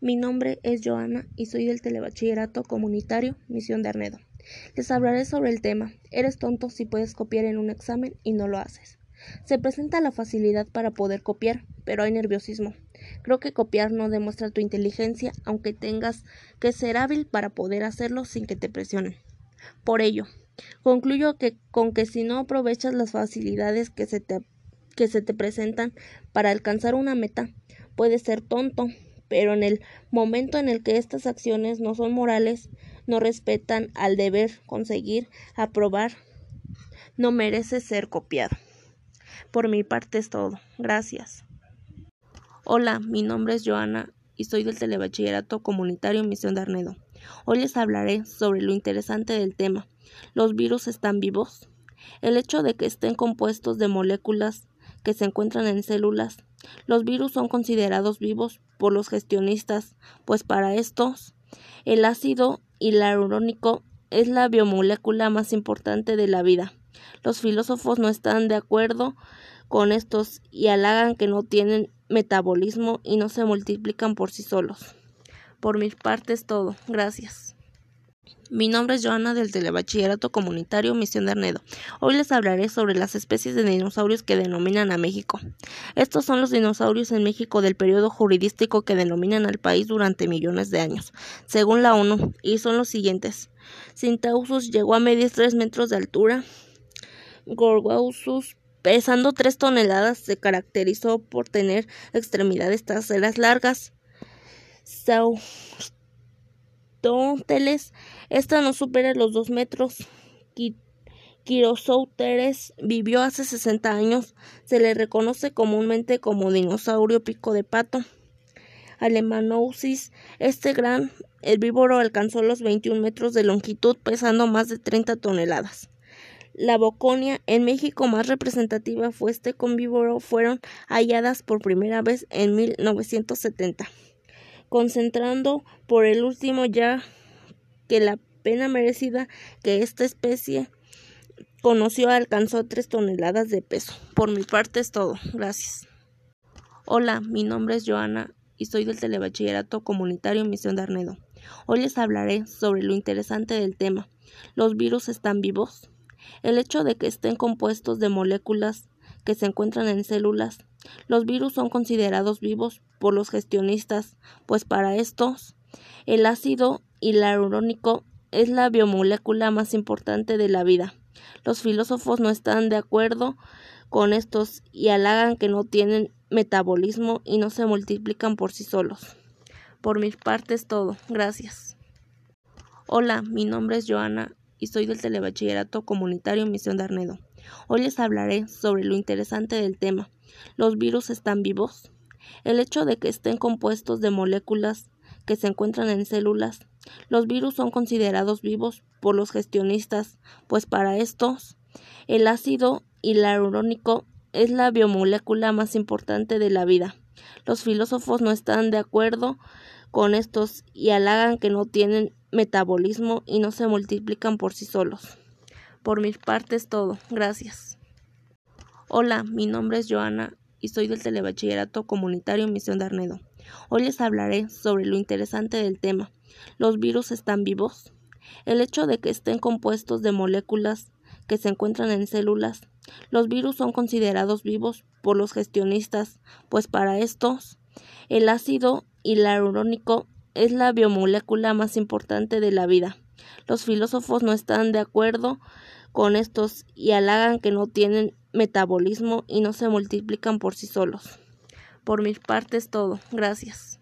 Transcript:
Mi nombre es Joana y soy del Telebachillerato Comunitario Misión de Arnedo. Les hablaré sobre el tema Eres tonto si puedes copiar en un examen y no lo haces. Se presenta la facilidad para poder copiar, pero hay nerviosismo. Creo que copiar no demuestra tu inteligencia, aunque tengas que ser hábil para poder hacerlo sin que te presionen. Por ello, concluyo que con que si no aprovechas las facilidades que se te, que se te presentan para alcanzar una meta, puedes ser tonto pero en el momento en el que estas acciones no son morales, no respetan al deber conseguir aprobar, no merece ser copiado. Por mi parte es todo. Gracias. Hola, mi nombre es Joana y soy del Telebachillerato Comunitario Misión de Arnedo. Hoy les hablaré sobre lo interesante del tema. ¿Los virus están vivos? El hecho de que estén compuestos de moléculas que se encuentran en células. Los virus son considerados vivos por los gestionistas, pues para estos el ácido hialurónico es la biomolécula más importante de la vida. Los filósofos no están de acuerdo con estos y halagan que no tienen metabolismo y no se multiplican por sí solos. Por mi parte es todo. Gracias. Mi nombre es Joana del Telebachillerato Comunitario Misión de Arnedo. Hoy les hablaré sobre las especies de dinosaurios que denominan a México. Estos son los dinosaurios en México del periodo juridístico que denominan al país durante millones de años, según la ONU, y son los siguientes. Cintausus llegó a medir 3 metros de altura. Gorgausus pesando 3 toneladas, se caracterizó por tener extremidades traseras largas. Sau Esta no supera los dos metros. Quirosoteres vivió hace 60 años. Se le reconoce comúnmente como dinosaurio pico de pato. Alemanousis, este gran herbívoro alcanzó los 21 metros de longitud, pesando más de 30 toneladas. La boconia en México más representativa fue este convívoro, fueron halladas por primera vez en 1970 concentrando por el último ya que la pena merecida que esta especie conoció alcanzó tres toneladas de peso. Por mi parte es todo. Gracias. Hola, mi nombre es Joana y soy del Telebachillerato Comunitario Misión de Arnedo. Hoy les hablaré sobre lo interesante del tema. ¿Los virus están vivos? El hecho de que estén compuestos de moléculas que se encuentran en células. Los virus son considerados vivos por los gestionistas, pues para estos el ácido hialurónico es la biomolécula más importante de la vida. Los filósofos no están de acuerdo con estos y halagan que no tienen metabolismo y no se multiplican por sí solos. Por mi parte es todo. Gracias. Hola, mi nombre es Joana y soy del Telebachillerato Comunitario Misión de Arnedo. Hoy les hablaré sobre lo interesante del tema. ¿Los virus están vivos? El hecho de que estén compuestos de moléculas que se encuentran en células. Los virus son considerados vivos por los gestionistas, pues para estos el ácido hialurónico es la biomolécula más importante de la vida. Los filósofos no están de acuerdo con estos y halagan que no tienen metabolismo y no se multiplican por sí solos. Por mi parte es todo. Gracias. Hola, mi nombre es Joana y soy del Telebachillerato Comunitario Misión de Arnedo. Hoy les hablaré sobre lo interesante del tema. ¿Los virus están vivos? El hecho de que estén compuestos de moléculas que se encuentran en células. Los virus son considerados vivos por los gestionistas, pues para estos el ácido hialurónico es la biomolécula más importante de la vida. Los filósofos no están de acuerdo con estos y halagan que no tienen metabolismo y no se multiplican por sí solos. Por mi parte es todo. Gracias.